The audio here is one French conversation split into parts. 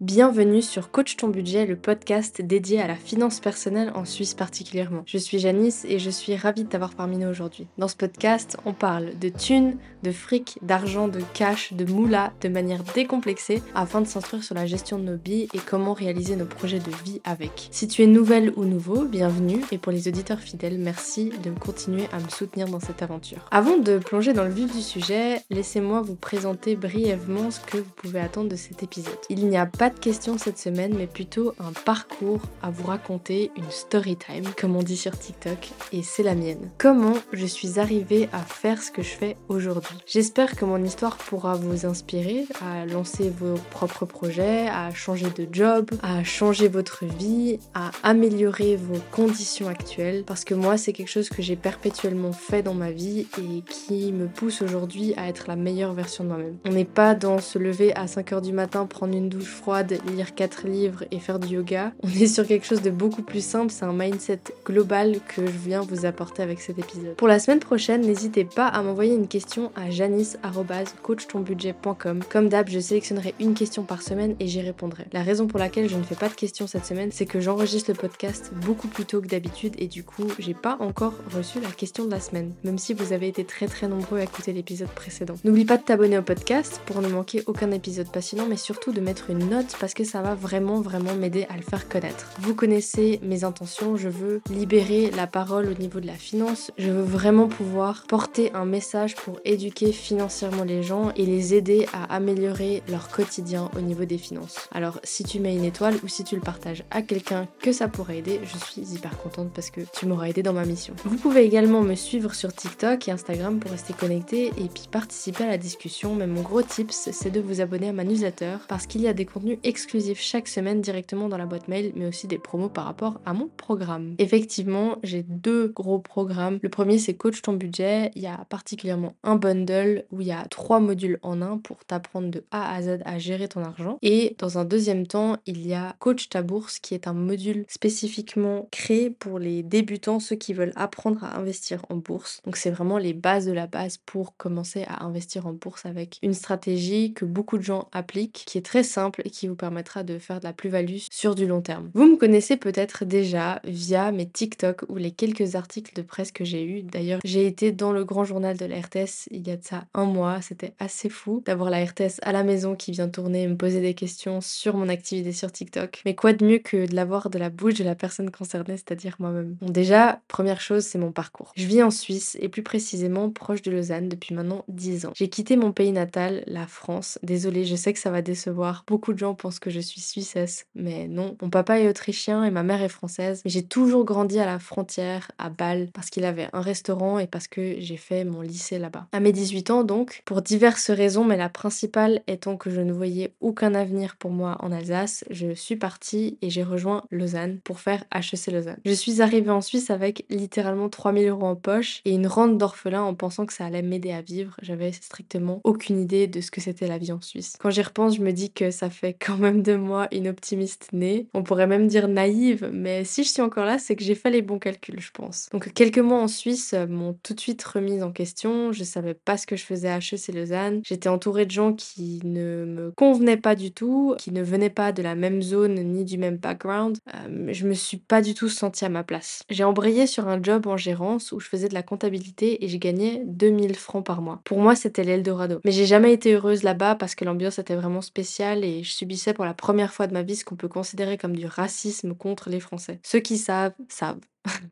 Bienvenue sur Coach ton budget, le podcast dédié à la finance personnelle en Suisse particulièrement. Je suis Janice et je suis ravie de t'avoir parmi nous aujourd'hui. Dans ce podcast, on parle de thunes, de fric, d'argent, de cash, de moula de manière décomplexée afin de s'instruire sur la gestion de nos billes et comment réaliser nos projets de vie avec. Si tu es nouvelle ou nouveau, bienvenue et pour les auditeurs fidèles, merci de continuer à me soutenir dans cette aventure. Avant de plonger dans le vif du sujet, laissez-moi vous présenter brièvement ce que vous pouvez attendre de cet épisode. Il n'y a pas de questions cette semaine, mais plutôt un parcours à vous raconter, une story time, comme on dit sur TikTok, et c'est la mienne. Comment je suis arrivée à faire ce que je fais aujourd'hui? J'espère que mon histoire pourra vous inspirer à lancer vos propres projets, à changer de job, à changer votre vie, à améliorer vos conditions actuelles, parce que moi c'est quelque chose que j'ai perpétuellement fait dans ma vie et qui me pousse aujourd'hui à être la meilleure version de moi-même. On n'est pas dans se lever à 5h du matin, prendre une douche froide, lire 4 livres et faire du yoga. On est sur quelque chose de beaucoup plus simple, c'est un mindset global que je viens vous apporter avec cet épisode. Pour la semaine prochaine, n'hésitez pas à m'envoyer une question à janice.coachtonbudget.com. Comme d'hab, je sélectionnerai une question par semaine et j'y répondrai. La raison pour laquelle je ne fais pas de questions cette semaine, c'est que j'enregistre le podcast beaucoup plus tôt que d'habitude et du coup, j'ai pas encore reçu la question de la semaine, même si vous avez été très très nombreux à écouter l'épisode précédent. N'oublie pas de t'abonner au podcast pour ne manquer aucun épisode passionnant, mais surtout de mettre une note parce que ça va vraiment vraiment m'aider à le faire connaître. Vous connaissez mes intentions, je veux libérer la parole au niveau de la finance, je veux vraiment pouvoir porter un message pour éduquer financièrement les gens et les aider à améliorer leur quotidien au niveau des finances. Alors si tu mets une étoile ou si tu le partages à quelqu'un que ça pourrait aider, je suis hyper contente parce que tu m'auras aidé dans ma mission. Vous pouvez également me suivre sur TikTok et Instagram pour rester connecté et puis participer à la discussion, mais mon gros tips c'est de vous abonner à ma newsletter parce qu'il y a des contenus exclusif chaque semaine directement dans la boîte mail, mais aussi des promos par rapport à mon programme. Effectivement, j'ai deux gros programmes. Le premier, c'est Coach ton budget. Il y a particulièrement un bundle où il y a trois modules en un pour t'apprendre de A à Z à gérer ton argent. Et dans un deuxième temps, il y a Coach ta bourse qui est un module spécifiquement créé pour les débutants, ceux qui veulent apprendre à investir en bourse. Donc c'est vraiment les bases de la base pour commencer à investir en bourse avec une stratégie que beaucoup de gens appliquent, qui est très simple et qui vous permettra de faire de la plus-value sur du long terme. Vous me connaissez peut-être déjà via mes TikTok ou les quelques articles de presse que j'ai eus. D'ailleurs, j'ai été dans le grand journal de la RTS il y a de ça un mois. C'était assez fou d'avoir la RTS à la maison qui vient tourner et me poser des questions sur mon activité sur TikTok. Mais quoi de mieux que de l'avoir de la bouche de la personne concernée, c'est-à-dire moi-même? Bon, déjà, première chose, c'est mon parcours. Je vis en Suisse et plus précisément proche de Lausanne depuis maintenant 10 ans. J'ai quitté mon pays natal, la France. Désolée, je sais que ça va décevoir. Beaucoup de gens pensent que je suis suissesse, mais non. Mon papa est autrichien et ma mère est française. J'ai toujours grandi à la frontière, à Bâle, parce qu'il avait un restaurant et parce que j'ai fait mon lycée là-bas. À mes 18 ans donc, pour diverses raisons, mais la principale étant que je ne voyais aucun avenir pour moi en Alsace, je suis partie et j'ai rejoint Lausanne pour faire HEC Lausanne. Je suis arrivée en Suisse avec littéralement 3000 euros en poche et une rente d'orphelin en pensant que ça allait m'aider à vivre. J'avais strictement aucune idée de ce que c'était la vie en Suisse. Quand j'y repense, je me dis que ça fait quand même de moi une optimiste née. On pourrait même dire naïve, mais si je suis encore là, c'est que j'ai fait les bons calculs, je pense. Donc quelques mois en Suisse m'ont tout de suite remise en question. Je savais pas ce que je faisais à HEC Lausanne. J'étais entourée de gens qui ne me convenaient pas du tout, qui ne venaient pas de la même zone ni du même background. Euh, je me suis pas du tout sentie à ma place. J'ai embrayé sur un job en gérance où je faisais de la comptabilité et j'ai gagné 2000 francs par mois. Pour moi, c'était l'Eldorado. Mais j'ai jamais été heureuse là-bas parce que l'ambiance était vraiment spéciale et je subissais pour la première fois de ma vie ce qu'on peut considérer comme du racisme contre les Français. Ceux qui savent, savent.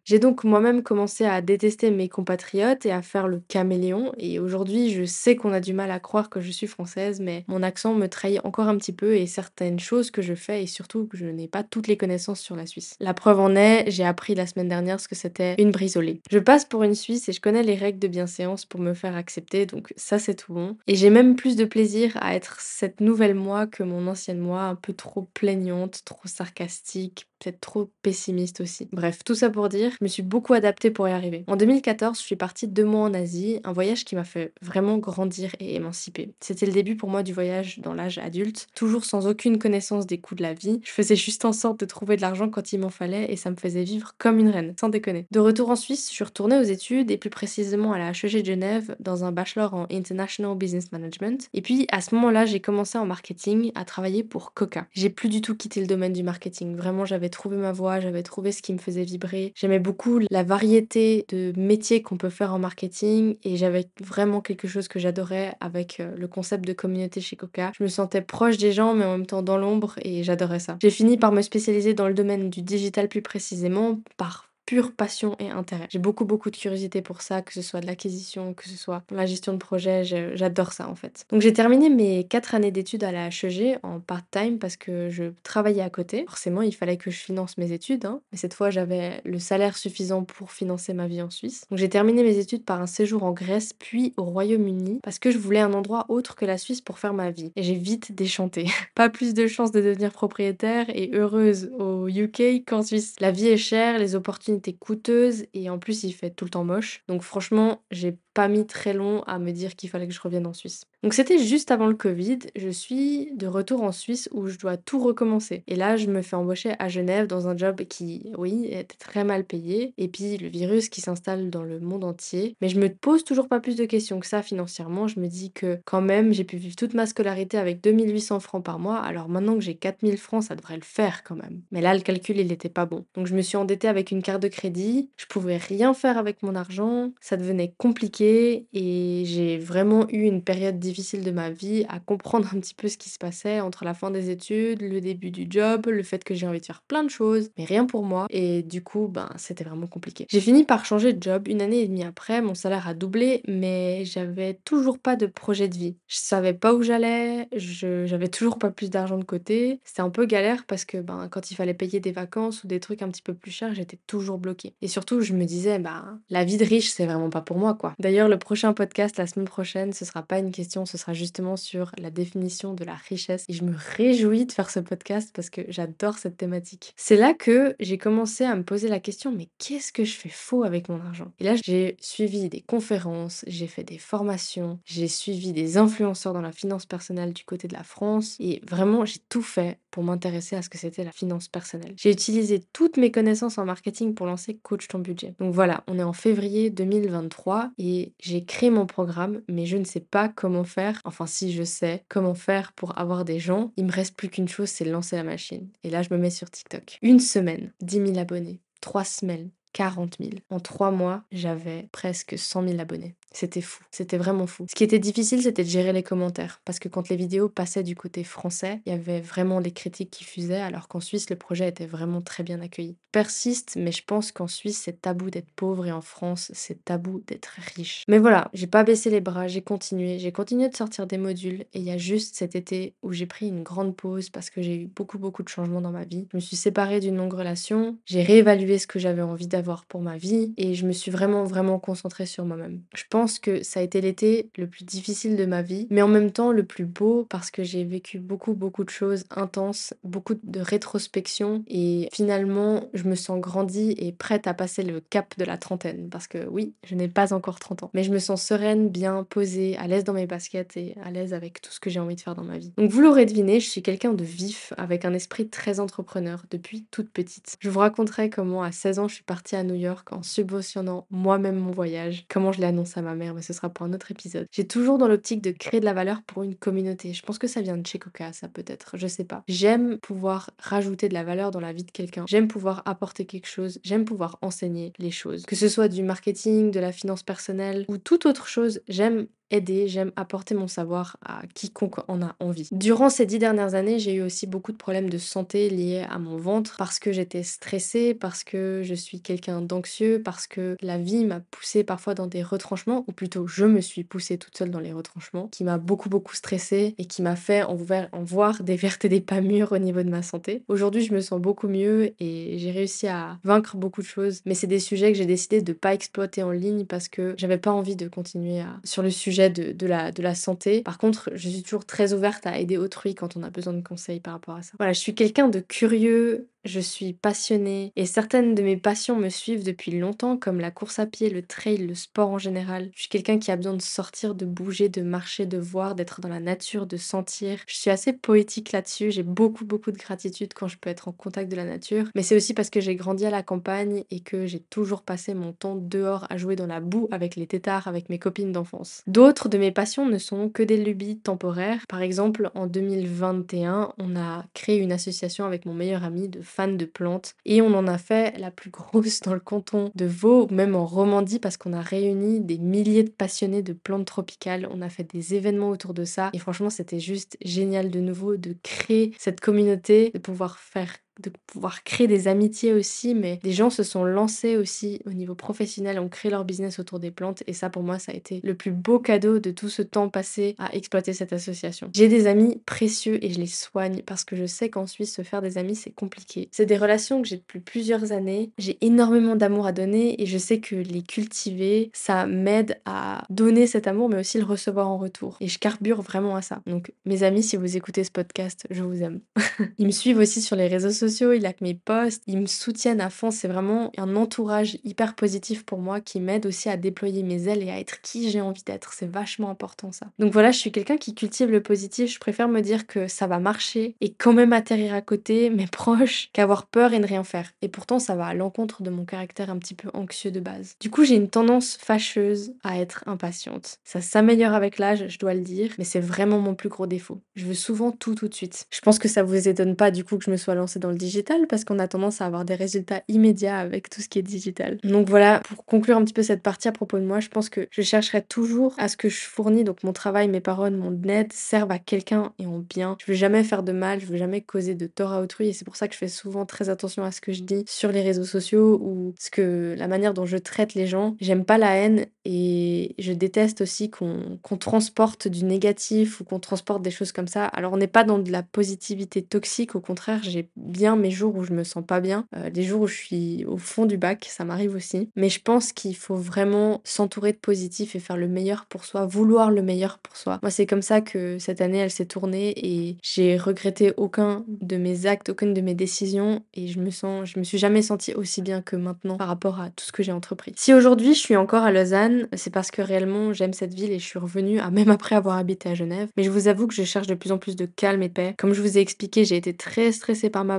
J'ai donc moi-même commencé à détester mes compatriotes et à faire le caméléon et aujourd'hui je sais qu'on a du mal à croire que je suis française mais mon accent me trahit encore un petit peu et certaines choses que je fais et surtout que je n'ai pas toutes les connaissances sur la Suisse. La preuve en est, j'ai appris la semaine dernière ce que c'était une brisolée. Je passe pour une Suisse et je connais les règles de bienséance pour me faire accepter donc ça c'est tout bon. Et j'ai même plus de plaisir à être cette nouvelle moi que mon ancienne moi un peu trop plaignante, trop sarcastique, peut-être trop pessimiste aussi. Bref, tout ça pour dire, je me suis beaucoup adaptée pour y arriver. En 2014, je suis partie deux mois en Asie, un voyage qui m'a fait vraiment grandir et émanciper. C'était le début pour moi du voyage dans l'âge adulte, toujours sans aucune connaissance des coûts de la vie. Je faisais juste en sorte de trouver de l'argent quand il m'en fallait et ça me faisait vivre comme une reine, sans déconner. De retour en Suisse, je suis retournée aux études et plus précisément à la HEG de Genève dans un bachelor en International Business Management. Et puis à ce moment-là, j'ai commencé en marketing à travailler pour Coca. J'ai plus du tout quitté le domaine du marketing. Vraiment, j'avais trouvé ma voie, j'avais trouvé ce qui me faisait vibrer. J'aimais beaucoup la variété de métiers qu'on peut faire en marketing et j'avais vraiment quelque chose que j'adorais avec euh, le concept de communauté chez Coca. Je me sentais proche des gens mais en même temps dans l'ombre et j'adorais ça. J'ai fini par me spécialiser dans le domaine du digital plus précisément par pure passion et intérêt. J'ai beaucoup beaucoup de curiosité pour ça, que ce soit de l'acquisition, que ce soit la gestion de projet, j'adore ça en fait. Donc j'ai terminé mes quatre années d'études à la HEG en part-time parce que je travaillais à côté. Forcément, il fallait que je finance mes études, hein. mais cette fois j'avais le salaire suffisant pour financer ma vie en Suisse. Donc j'ai terminé mes études par un séjour en Grèce puis au Royaume-Uni parce que je voulais un endroit autre que la Suisse pour faire ma vie. Et j'ai vite déchanté. Pas plus de chances de devenir propriétaire et heureuse au UK qu'en Suisse. La vie est chère, les opportunités coûteuse et en plus il fait tout le temps moche. Donc franchement, j'ai pas mis très long à me dire qu'il fallait que je revienne en Suisse. Donc c'était juste avant le Covid, je suis de retour en Suisse où je dois tout recommencer. Et là, je me fais embaucher à Genève dans un job qui, oui, est très mal payé. Et puis le virus qui s'installe dans le monde entier. Mais je me pose toujours pas plus de questions que ça financièrement. Je me dis que quand même, j'ai pu vivre toute ma scolarité avec 2800 francs par mois. Alors maintenant que j'ai 4000 francs, ça devrait le faire quand même. Mais là, le calcul, il était pas bon. Donc je me suis endettée avec une carte de crédit. Je pouvais rien faire avec mon argent. Ça devenait compliqué. Et j'ai vraiment eu une période difficile de ma vie à comprendre un petit peu ce qui se passait entre la fin des études, le début du job, le fait que j'ai envie de faire plein de choses, mais rien pour moi. Et du coup, ben, c'était vraiment compliqué. J'ai fini par changer de job une année et demie après, mon salaire a doublé, mais j'avais toujours pas de projet de vie. Je savais pas où j'allais, j'avais toujours pas plus d'argent de côté. C'était un peu galère parce que ben, quand il fallait payer des vacances ou des trucs un petit peu plus chers, j'étais toujours bloquée. Et surtout, je me disais, ben, la vie de riche, c'est vraiment pas pour moi, quoi. D'ailleurs, le prochain podcast la semaine prochaine, ce sera pas une question, ce sera justement sur la définition de la richesse et je me réjouis de faire ce podcast parce que j'adore cette thématique. C'est là que j'ai commencé à me poser la question mais qu'est-ce que je fais faux avec mon argent? Et là j'ai suivi des conférences, j'ai fait des formations, j'ai suivi des influenceurs dans la finance personnelle du côté de la France et vraiment j'ai tout fait pour m'intéresser à ce que c'était la finance personnelle. J'ai utilisé toutes mes connaissances en marketing pour lancer Coach ton budget. Donc voilà, on est en février 2023 j'ai créé mon programme mais je ne sais pas comment faire Enfin, si je sais comment faire pour avoir des gens, il me reste plus qu'une chose, c'est lancer la machine. Et là, je me mets sur TikTok. Une semaine, 10 000 abonnés. Trois semaines, 40 000. En trois mois, j'avais presque 100 000 abonnés. C'était fou, c'était vraiment fou. Ce qui était difficile, c'était de gérer les commentaires, parce que quand les vidéos passaient du côté français, il y avait vraiment des critiques qui fusaient, alors qu'en Suisse, le projet était vraiment très bien accueilli. Persiste, mais je pense qu'en Suisse, c'est tabou d'être pauvre, et en France, c'est tabou d'être riche. Mais voilà, j'ai pas baissé les bras, j'ai continué, j'ai continué de sortir des modules, et il y a juste cet été où j'ai pris une grande pause, parce que j'ai eu beaucoup, beaucoup de changements dans ma vie. Je me suis séparée d'une longue relation, j'ai réévalué ce que j'avais envie d'avoir pour ma vie, et je me suis vraiment, vraiment concentrée sur moi-même. Je pense que ça a été l'été le plus difficile de ma vie, mais en même temps le plus beau parce que j'ai vécu beaucoup beaucoup de choses intenses, beaucoup de rétrospection et finalement je me sens grandie et prête à passer le cap de la trentaine parce que oui, je n'ai pas encore 30 ans, mais je me sens sereine, bien posée, à l'aise dans mes baskets et à l'aise avec tout ce que j'ai envie de faire dans ma vie. Donc vous l'aurez deviné, je suis quelqu'un de vif avec un esprit très entrepreneur depuis toute petite. Je vous raconterai comment à 16 ans je suis partie à New York en subventionnant moi-même mon voyage, comment je l'ai annoncé à ma mère, mais ce sera pour un autre épisode. J'ai toujours dans l'optique de créer de la valeur pour une communauté. Je pense que ça vient de chez Coca, ça peut-être, je sais pas. J'aime pouvoir rajouter de la valeur dans la vie de quelqu'un. J'aime pouvoir apporter quelque chose. J'aime pouvoir enseigner les choses. Que ce soit du marketing, de la finance personnelle ou toute autre chose, j'aime aider, j'aime apporter mon savoir à quiconque en a envie. Durant ces dix dernières années, j'ai eu aussi beaucoup de problèmes de santé liés à mon ventre parce que j'étais stressée, parce que je suis quelqu'un d'anxieux, parce que la vie m'a poussée parfois dans des retranchements, ou plutôt je me suis poussée toute seule dans les retranchements, qui m'a beaucoup beaucoup stressée et qui m'a fait en, voir des vertes et des pas mûres au niveau de ma santé. Aujourd'hui, je me sens beaucoup mieux et j'ai réussi à vaincre beaucoup de choses, mais c'est des sujets que j'ai décidé de pas exploiter en ligne parce que j'avais pas envie de continuer à... sur le sujet de, la, santé. Par contre, je suis toujours très ouverte à aider autrui quand on a besoin de conseils par rapport à ça. Voilà, je suis quelqu'un de curieux, je suis passionnée et certaines de mes passions me suivent depuis longtemps comme la course à pied, le trail, le sport en général. Je suis quelqu'un qui a besoin de sortir, de bouger, de marcher, de voir, d'être dans la nature, de sentir. Je suis assez poétique là-dessus, j'ai beaucoup beaucoup de gratitude quand je peux être en contact de la nature, mais c'est aussi parce que j'ai grandi à la campagne et que j'ai toujours passé mon temps dehors à jouer dans la boue avec les tétards, avec mes copines d'enfance. D'autres de mes passions ne sont que des lubies temporaires. Par exemple, en 2021, on a créé une association avec mon meilleur ami de de plantes et on en a fait la plus grosse dans le canton de Vaud, même en Romandie, parce qu'on a réuni des milliers de passionnés de plantes tropicales. On a fait des événements autour de ça et franchement, c'était juste génial de nouveau de créer cette communauté, de pouvoir faire de pouvoir créer des amitiés aussi, mais des gens se sont lancés aussi au niveau professionnel, ont créé leur business autour des plantes, et ça pour moi ça a été le plus beau cadeau de tout ce temps passé à exploiter cette association. J'ai des amis précieux et je les soigne parce que je sais qu'en Suisse se faire des amis c'est compliqué. C'est des relations que j'ai depuis plusieurs années, j'ai énormément d'amour à donner et je sais que les cultiver ça m'aide à donner cet amour mais aussi le recevoir en retour. Et je carbure vraiment à ça. Donc mes amis si vous écoutez ce podcast, je vous aime. Ils me suivent aussi sur les réseaux sociaux il a que mes posts, ils me soutiennent à fond. C'est vraiment un entourage hyper positif pour moi qui m'aide aussi à déployer mes ailes et à être qui j'ai envie d'être. C'est vachement important ça. Donc voilà, je suis quelqu'un qui cultive le positif. Je préfère me dire que ça va marcher et quand même atterrir à côté, mes proches, qu'avoir peur et ne rien faire. Et pourtant, ça va à l'encontre de mon caractère un petit peu anxieux de base. Du coup, j'ai une tendance fâcheuse à être impatiente. Ça s'améliore avec l'âge, je dois le dire, mais c'est vraiment mon plus gros défaut. Je veux souvent tout tout de suite. Je pense que ça vous étonne pas du coup que je me sois lancée dans le digital parce qu'on a tendance à avoir des résultats immédiats avec tout ce qui est digital. Donc voilà, pour conclure un petit peu cette partie à propos de moi, je pense que je chercherai toujours à ce que je fournis, donc mon travail, mes paroles, mon aide, servent à quelqu'un et en bien. Je veux jamais faire de mal, je veux jamais causer de tort à autrui et c'est pour ça que je fais souvent très attention à ce que je dis sur les réseaux sociaux ou ce que la manière dont je traite les gens. J'aime pas la haine et je déteste aussi qu'on transporte du négatif ou qu'on transporte des choses comme ça. Alors on n'est pas dans de la positivité toxique, au contraire, j'ai bien mes jours où je me sens pas bien, euh, des jours où je suis au fond du bac, ça m'arrive aussi. Mais je pense qu'il faut vraiment s'entourer de positif et faire le meilleur pour soi, vouloir le meilleur pour soi. Moi, c'est comme ça que cette année, elle s'est tournée et j'ai regretté aucun de mes actes, aucune de mes décisions et je me sens, je me suis jamais sentie aussi bien que maintenant par rapport à tout ce que j'ai entrepris. Si aujourd'hui je suis encore à Lausanne, c'est parce que réellement j'aime cette ville et je suis revenue, même après avoir habité à Genève. Mais je vous avoue que je cherche de plus en plus de calme et paix. Comme je vous ai expliqué, j'ai été très stressée par ma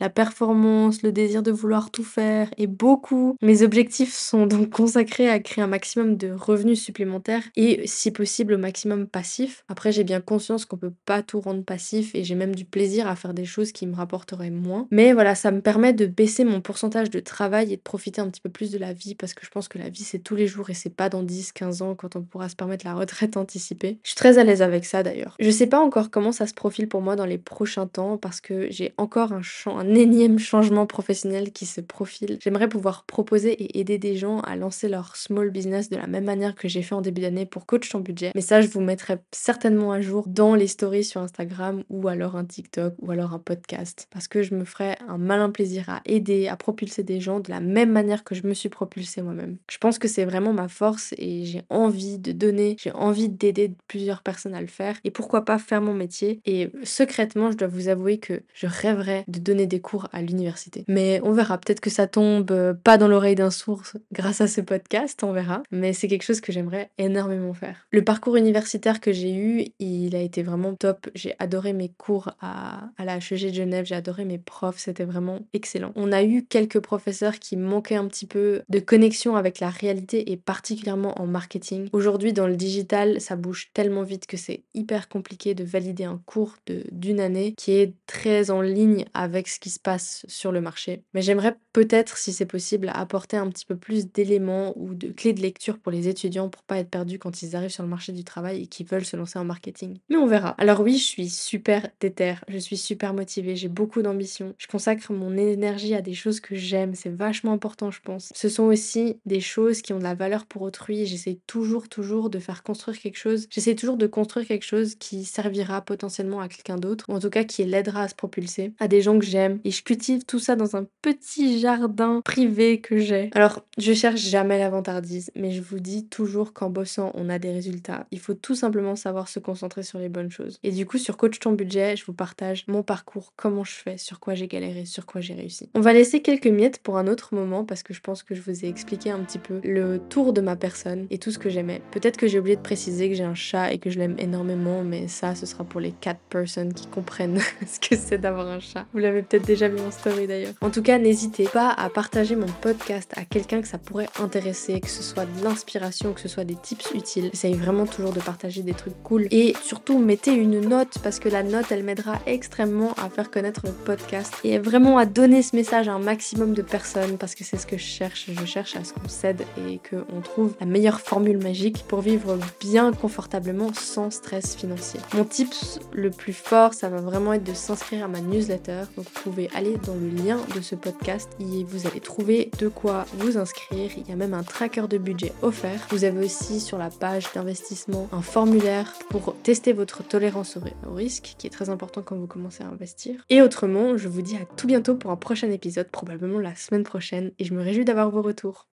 la performance, le désir de vouloir tout faire et beaucoup. Mes objectifs sont donc consacrés à créer un maximum de revenus supplémentaires et si possible au maximum passif. Après j'ai bien conscience qu'on peut pas tout rendre passif et j'ai même du plaisir à faire des choses qui me rapporteraient moins. Mais voilà, ça me permet de baisser mon pourcentage de travail et de profiter un petit peu plus de la vie parce que je pense que la vie c'est tous les jours et c'est pas dans 10, 15 ans quand on pourra se permettre la retraite anticipée. Je suis très à l'aise avec ça d'ailleurs. Je sais pas encore comment ça se profile pour moi dans les prochains temps parce que j'ai encore un un énième changement professionnel qui se profile. J'aimerais pouvoir proposer et aider des gens à lancer leur small business de la même manière que j'ai fait en début d'année pour Coach ton budget. Mais ça, je vous mettrai certainement à jour dans les stories sur Instagram ou alors un TikTok ou alors un podcast. Parce que je me ferai un malin plaisir à aider, à propulser des gens de la même manière que je me suis propulsée moi-même. Je pense que c'est vraiment ma force et j'ai envie de donner, j'ai envie d'aider plusieurs personnes à le faire. Et pourquoi pas faire mon métier. Et secrètement, je dois vous avouer que je rêverais de donner des cours à l'université. Mais on verra, peut-être que ça tombe euh, pas dans l'oreille d'un sourd grâce à ce podcast, on verra. Mais c'est quelque chose que j'aimerais énormément faire. Le parcours universitaire que j'ai eu, il a été vraiment top. J'ai adoré mes cours à, à la HEG de Genève, j'ai adoré mes profs, c'était vraiment excellent. On a eu quelques professeurs qui manquaient un petit peu de connexion avec la réalité et particulièrement en marketing. Aujourd'hui, dans le digital, ça bouge tellement vite que c'est hyper compliqué de valider un cours d'une année qui est très en ligne avec ce qui se passe sur le marché. Mais j'aimerais peut-être, si c'est possible, apporter un petit peu plus d'éléments ou de clés de lecture pour les étudiants pour pas être perdus quand ils arrivent sur le marché du travail et qu'ils veulent se lancer en marketing. Mais on verra. Alors oui, je suis super déterre, je suis super motivée, j'ai beaucoup d'ambition. Je consacre mon énergie à des choses que j'aime, c'est vachement important, je pense. Ce sont aussi des choses qui ont de la valeur pour autrui, j'essaie toujours, toujours de faire construire quelque chose. J'essaie toujours de construire quelque chose qui servira potentiellement à quelqu'un d'autre, ou en tout cas qui l'aidera à se propulser, à des gens que j'aime. Et je cultive tout ça dans un petit jardin privé que j'ai. Alors, je cherche jamais l'avantardise, mais je vous dis toujours qu'en bossant, on a des résultats. Il faut tout simplement savoir se concentrer sur les bonnes choses. Et du coup, sur Coach ton budget, je vous partage mon parcours, comment je fais, sur quoi j'ai galéré, sur quoi j'ai réussi. On va laisser quelques miettes pour un autre moment parce que je pense que je vous ai expliqué un petit peu le tour de ma personne et tout ce que j'aimais. Peut-être que j'ai oublié de préciser que j'ai un chat et que je l'aime énormément, mais ça, ce sera pour les 4 personnes qui comprennent ce que c'est d'avoir un chat. Vous l'avez peut-être déjà vu en story d'ailleurs. En tout cas, n'hésitez pas à partager mon podcast à quelqu'un que ça pourrait intéresser, que ce soit de l'inspiration, que ce soit des tips utiles. J'essaye vraiment toujours de partager des trucs cool. Et surtout, mettez une note parce que la note, elle m'aidera extrêmement à faire connaître le podcast et vraiment à donner ce message à un maximum de personnes parce que c'est ce que je cherche. Je cherche à ce qu'on s'aide et qu'on trouve la meilleure formule magique pour vivre bien confortablement sans stress financier. Mon tips le plus fort, ça va vraiment être de s'inscrire à ma newsletter. Donc vous pouvez aller dans le lien de ce podcast et vous allez trouver de quoi vous inscrire. Il y a même un tracker de budget offert. Vous avez aussi sur la page d'investissement un formulaire pour tester votre tolérance au risque qui est très important quand vous commencez à investir. Et autrement, je vous dis à tout bientôt pour un prochain épisode, probablement la semaine prochaine et je me réjouis d'avoir vos retours.